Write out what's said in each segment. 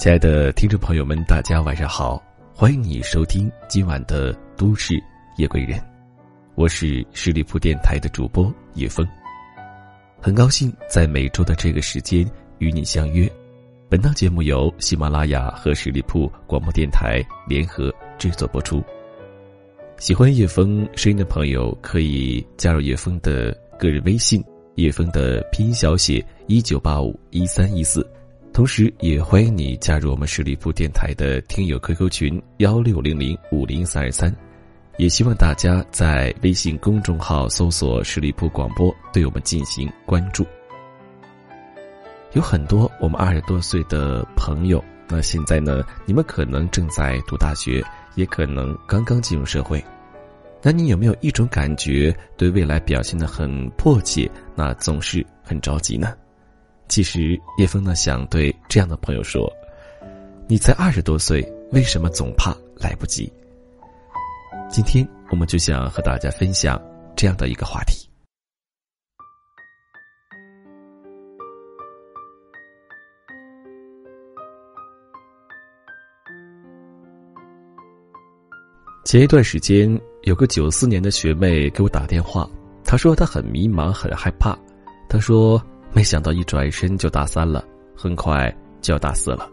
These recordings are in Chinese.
亲爱的听众朋友们，大家晚上好，欢迎你收听今晚的《都市夜归人》，我是十里铺电台的主播叶峰，很高兴在每周的这个时间与你相约。本档节目由喜马拉雅和十里铺广播电台联合制作播出。喜欢叶峰声音的朋友可以加入叶峰的个人微信，叶峰的拼音小写一九八五一三一四。同时，也欢迎你加入我们十里铺电台的听友 QQ 群幺六零零五零三二三，也希望大家在微信公众号搜索“十里铺广播”对我们进行关注。有很多我们二十多岁的朋友，那现在呢，你们可能正在读大学，也可能刚刚进入社会，那你有没有一种感觉，对未来表现的很迫切，那总是很着急呢？其实叶枫呢想对这样的朋友说：“你才二十多岁，为什么总怕来不及？”今天我们就想和大家分享这样的一个话题。前一段时间，有个九四年的学妹给我打电话，她说她很迷茫，很害怕。她说。没想到一转身就大三了，很快就要大四了。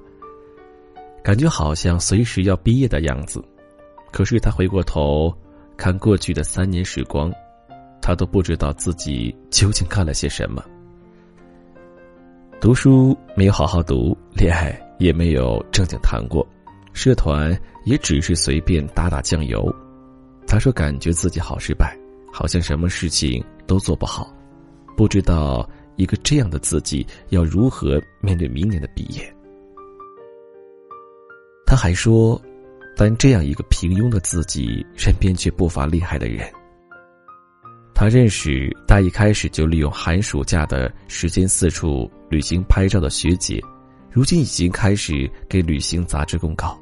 感觉好像随时要毕业的样子。可是他回过头看过去的三年时光，他都不知道自己究竟干了些什么。读书没有好好读，恋爱也没有正经谈过，社团也只是随便打打酱油。他说：“感觉自己好失败，好像什么事情都做不好，不知道。”一个这样的自己要如何面对明年的毕业？他还说，但这样一个平庸的自己身边却不乏厉害的人。他认识大一开始就利用寒暑假的时间四处旅行拍照的学姐，如今已经开始给旅行杂志公告。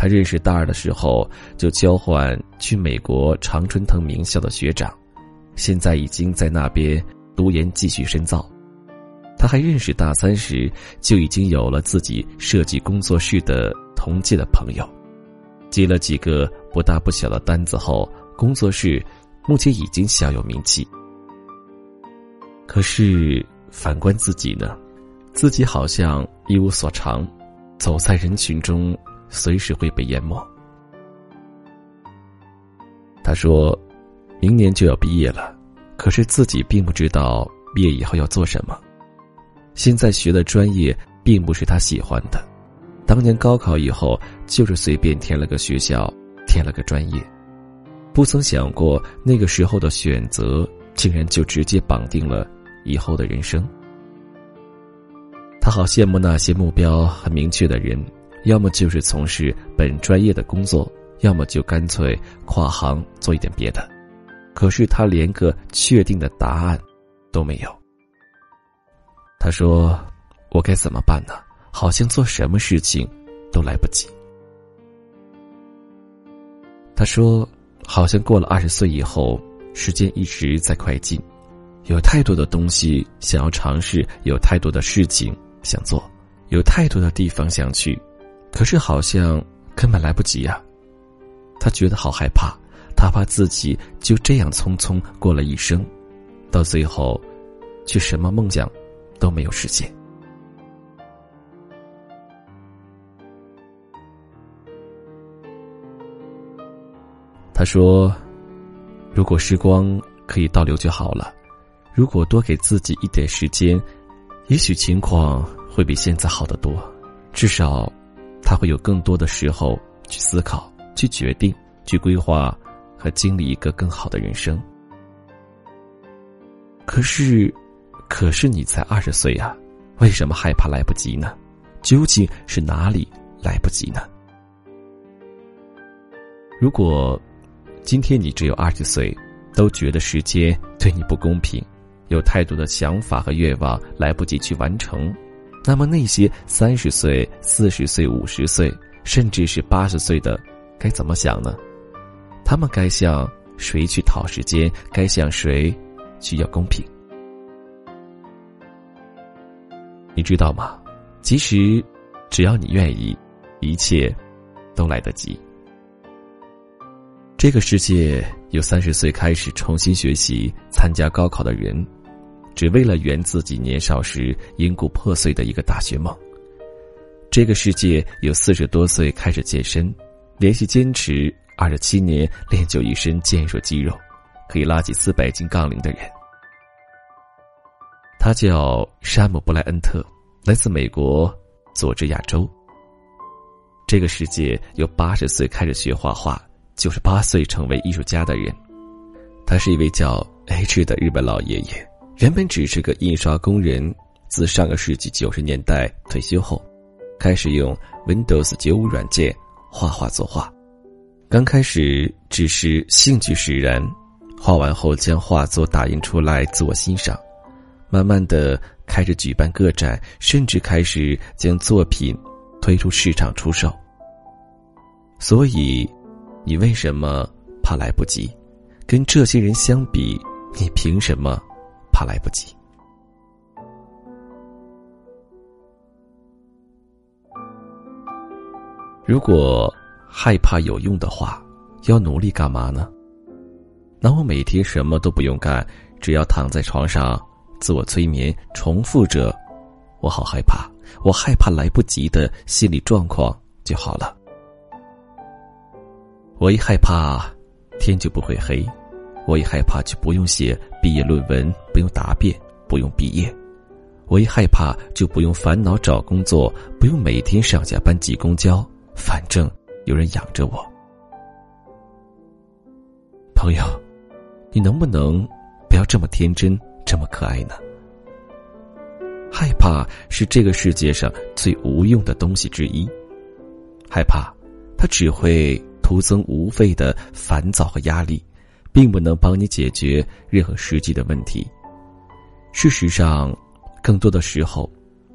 他认识大二的时候就交换去美国常春藤名校的学长，现在已经在那边。读研继续深造，他还认识大三时就已经有了自己设计工作室的同届的朋友，接了几个不大不小的单子后，工作室目前已经小有名气。可是反观自己呢，自己好像一无所长，走在人群中，随时会被淹没。他说：“明年就要毕业了。”可是自己并不知道毕业以后要做什么，现在学的专业并不是他喜欢的，当年高考以后就是随便填了个学校，填了个专业，不曾想过那个时候的选择竟然就直接绑定了以后的人生。他好羡慕那些目标很明确的人，要么就是从事本专业的工作，要么就干脆跨行做一点别的。可是他连个确定的答案都没有。他说：“我该怎么办呢？好像做什么事情都来不及。”他说：“好像过了二十岁以后，时间一直在快进，有太多的东西想要尝试，有太多的事情想做，有太多的地方想去，可是好像根本来不及呀。”他觉得好害怕。他怕自己就这样匆匆过了一生，到最后，却什么梦想都没有实现。他说：“如果时光可以倒流就好了，如果多给自己一点时间，也许情况会比现在好得多。至少，他会有更多的时候去思考、去决定、去规划。”和经历一个更好的人生。可是，可是你才二十岁呀，为什么害怕来不及呢？究竟是哪里来不及呢？如果今天你只有二十岁，都觉得时间对你不公平，有太多的想法和愿望来不及去完成，那么那些三十岁、四十岁、五十岁，甚至是八十岁的，该怎么想呢？他们该向谁去讨时间，该向谁去要公平。你知道吗？其实，只要你愿意，一切都来得及。这个世界有三十岁开始重新学习、参加高考的人，只为了圆自己年少时因故破碎的一个大学梦。这个世界有四十多岁开始健身，连续坚持二十七年练就一身健硕肌肉，可以拉起四百斤杠铃的人。他叫山姆·布莱恩特，来自美国佐治亚州。这个世界有八十岁开始学画画。九十八岁成为艺术家的人，他是一位叫 H 的日本老爷爷。原本只是个印刷工人，自上个世纪九十年代退休后，开始用 Windows 九五软件画画作画。刚开始只是兴趣使然，画完后将画作打印出来自我欣赏。慢慢的开始举办个展，甚至开始将作品推出市场出售。所以。你为什么怕来不及？跟这些人相比，你凭什么怕来不及？如果害怕有用的话，要努力干嘛呢？那我每天什么都不用干，只要躺在床上自我催眠，重复着“我好害怕，我害怕来不及”的心理状况就好了。我一害怕，天就不会黑；我一害怕，就不用写毕业论文，不用答辩，不用毕业；我一害怕，就不用烦恼找工作，不用每天上下班挤公交，反正有人养着我。朋友，你能不能不要这么天真，这么可爱呢？害怕是这个世界上最无用的东西之一。害怕，它只会。徒增无谓的烦躁和压力，并不能帮你解决任何实际的问题。事实上，更多的时候，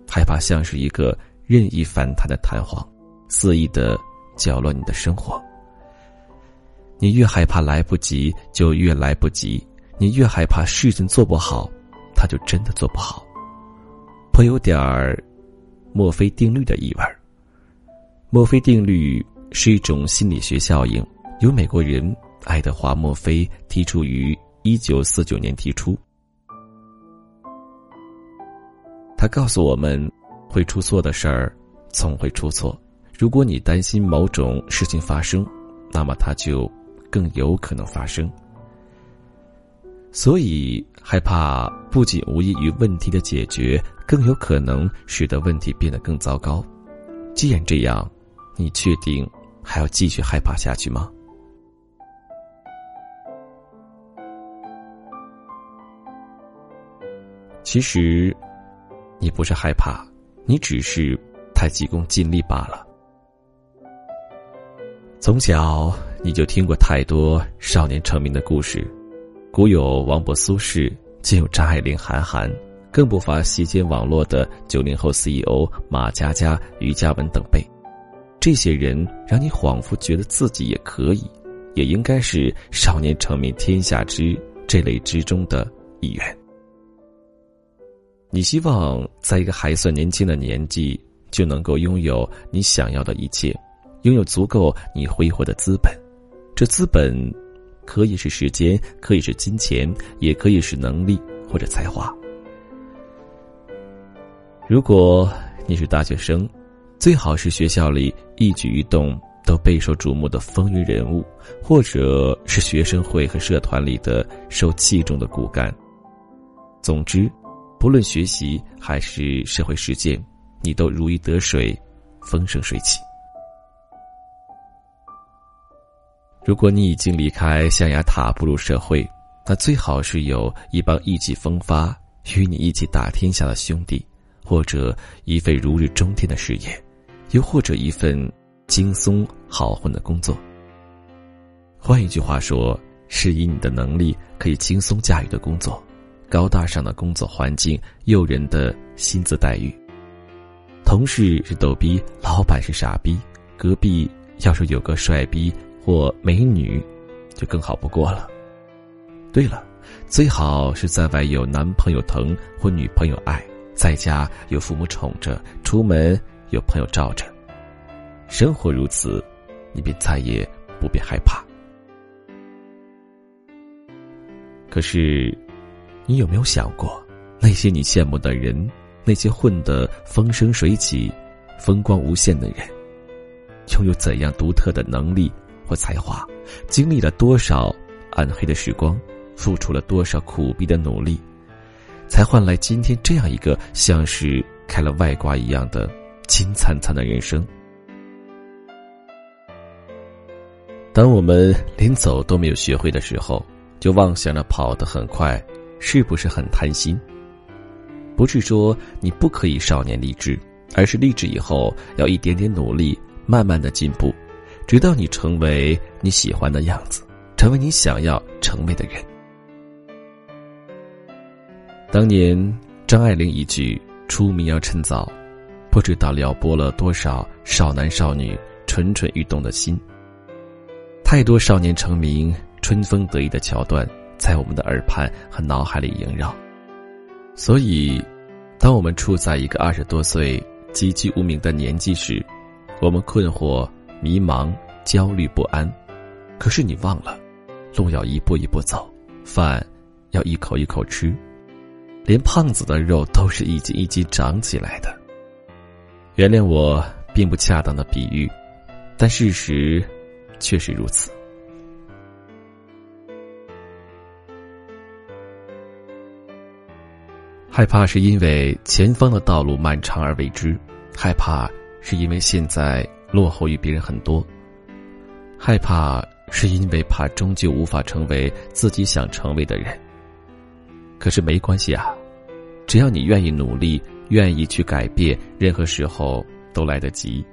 害怕像是一个任意反弹的弹簧，肆意的搅乱你的生活。你越害怕来不及，就越来不及；你越害怕事情做不好，他就真的做不好。颇有点儿墨菲定律的意味儿。墨菲定律。是一种心理学效应，由美国人爱德华·墨菲提出于一九四九年提出。他告诉我们，会出错的事儿，总会出错。如果你担心某种事情发生，那么它就更有可能发生。所以，害怕不仅无异于问题的解决，更有可能使得问题变得更糟糕。既然这样，你确定？还要继续害怕下去吗？其实，你不是害怕，你只是太急功近利罢了。从小你就听过太多少年成名的故事，古有王勃、苏轼，今有张爱玲、韩寒，更不乏席间网络的九零后 CEO 马佳佳、于嘉文等辈。这些人让你恍惚觉得自己也可以，也应该是少年成名天下知这类之中的一员。你希望在一个还算年轻的年纪就能够拥有你想要的一切，拥有足够你挥霍的资本。这资本可以是时间，可以是金钱，也可以是能力或者才华。如果你是大学生。最好是学校里一举一动都备受瞩目的风云人物，或者是学生会和社团里的受器重的骨干。总之，不论学习还是社会实践，你都如鱼得水，风生水起。如果你已经离开象牙塔步入社会，那最好是有一帮意气风发、与你一起打天下的兄弟，或者一份如日中天的事业。又或者一份轻松好混的工作。换一句话说，是以你的能力可以轻松驾驭的工作，高大上的工作环境，诱人的薪资待遇。同事是逗逼，老板是傻逼，隔壁要是有个帅逼或美女，就更好不过了。对了，最好是在外有男朋友疼或女朋友爱，在家有父母宠着，出门有朋友罩着。生活如此，你便再也不必害怕。可是，你有没有想过，那些你羡慕的人，那些混得风生水起、风光无限的人，拥有怎样独特的能力或才华，经历了多少暗黑的时光，付出了多少苦逼的努力，才换来今天这样一个像是开了外挂一样的金灿灿的人生？当我们连走都没有学会的时候，就妄想着跑得很快，是不是很贪心？不是说你不可以少年立志，而是立志以后要一点点努力，慢慢的进步，直到你成为你喜欢的样子，成为你想要成为的人。当年张爱玲一句“出名要趁早”，不知道撩拨了多少少男少女蠢蠢欲动的心。太多少年成名、春风得意的桥段在我们的耳畔和脑海里萦绕，所以，当我们处在一个二十多岁籍籍无名的年纪时，我们困惑、迷茫、焦虑不安。可是你忘了，路要一步一步走，饭要一口一口吃，连胖子的肉都是一斤一斤长起来的。原谅我并不恰当的比喻，但事实。确实如此。害怕是因为前方的道路漫长而未知，害怕是因为现在落后于别人很多，害怕是因为怕终究无法成为自己想成为的人。可是没关系啊，只要你愿意努力，愿意去改变，任何时候都来得及。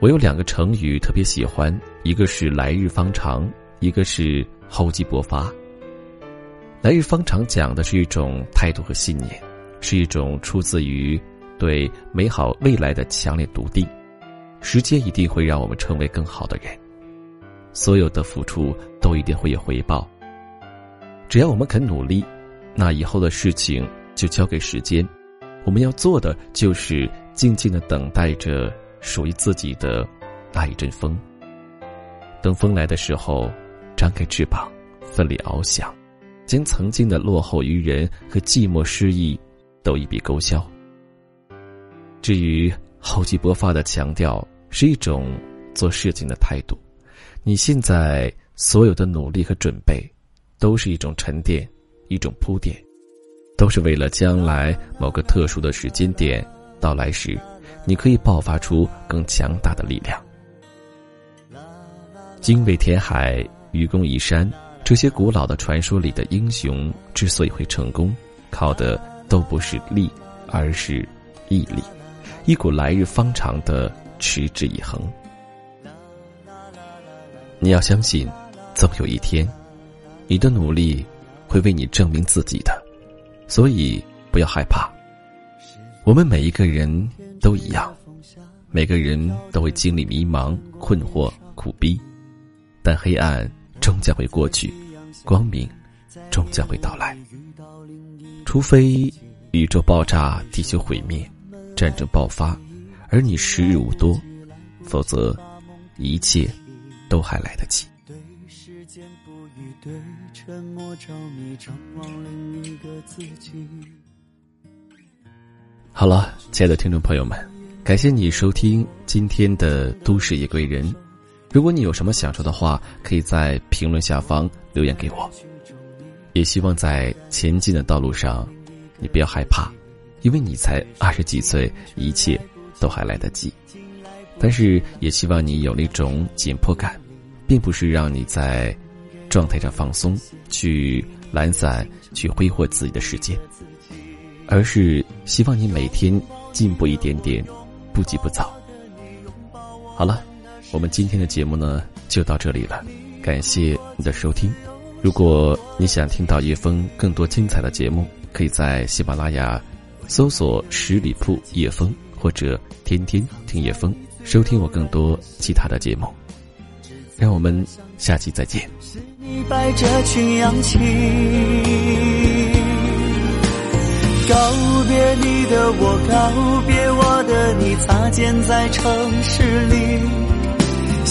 我有两个成语特别喜欢，一个是“来日方长”，一个是“厚积薄发”。来日方长讲的是一种态度和信念，是一种出自于对美好未来的强烈笃定。时间一定会让我们成为更好的人，所有的付出都一定会有回报。只要我们肯努力，那以后的事情就交给时间。我们要做的就是静静的等待着。属于自己的那一阵风。等风来的时候，张开翅膀，奋力翱翔，将曾经的落后于人和寂寞失意都一笔勾销。至于厚积薄发的强调，是一种做事情的态度。你现在所有的努力和准备，都是一种沉淀，一种铺垫，都是为了将来某个特殊的时间点到来时。你可以爆发出更强大的力量。精卫填海，愚公移山，这些古老的传说里的英雄之所以会成功，靠的都不是力，而是毅力，一股来日方长的持之以恒。你要相信，总有一天，你的努力会为你证明自己的，所以不要害怕。我们每一个人。都一样，每个人都会经历迷茫、困惑、苦逼，但黑暗终将会过去，光明终将会到来。除非宇宙爆炸、地球毁灭、战争爆发，而你时日无多，否则一切都还来得及。好了，亲爱的听众朋友们，感谢你收听今天的《都市夜归人》。如果你有什么想说的话，可以在评论下方留言给我。也希望在前进的道路上，你不要害怕，因为你才二十几岁，一切都还来得及。但是也希望你有那种紧迫感，并不是让你在状态上放松，去懒散，去挥霍自己的时间。而是希望你每天进步一点点，不急不躁。好了，我们今天的节目呢，就到这里了。感谢你的收听。如果你想听到叶枫更多精彩的节目，可以在喜马拉雅搜索十里铺叶枫，或者天天听叶枫。收听我更多其他的节目，让我们下期再见。告别你的我，告别我的你，擦肩在城市里。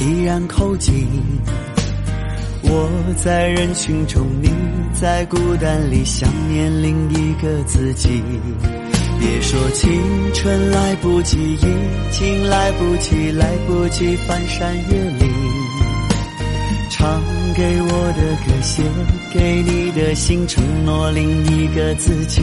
依然靠近我在人群中你在孤单里想念另一个自己别说青春来不及已经来不及来不及翻山越岭。唱给我的歌写给你的信承诺另一个自己。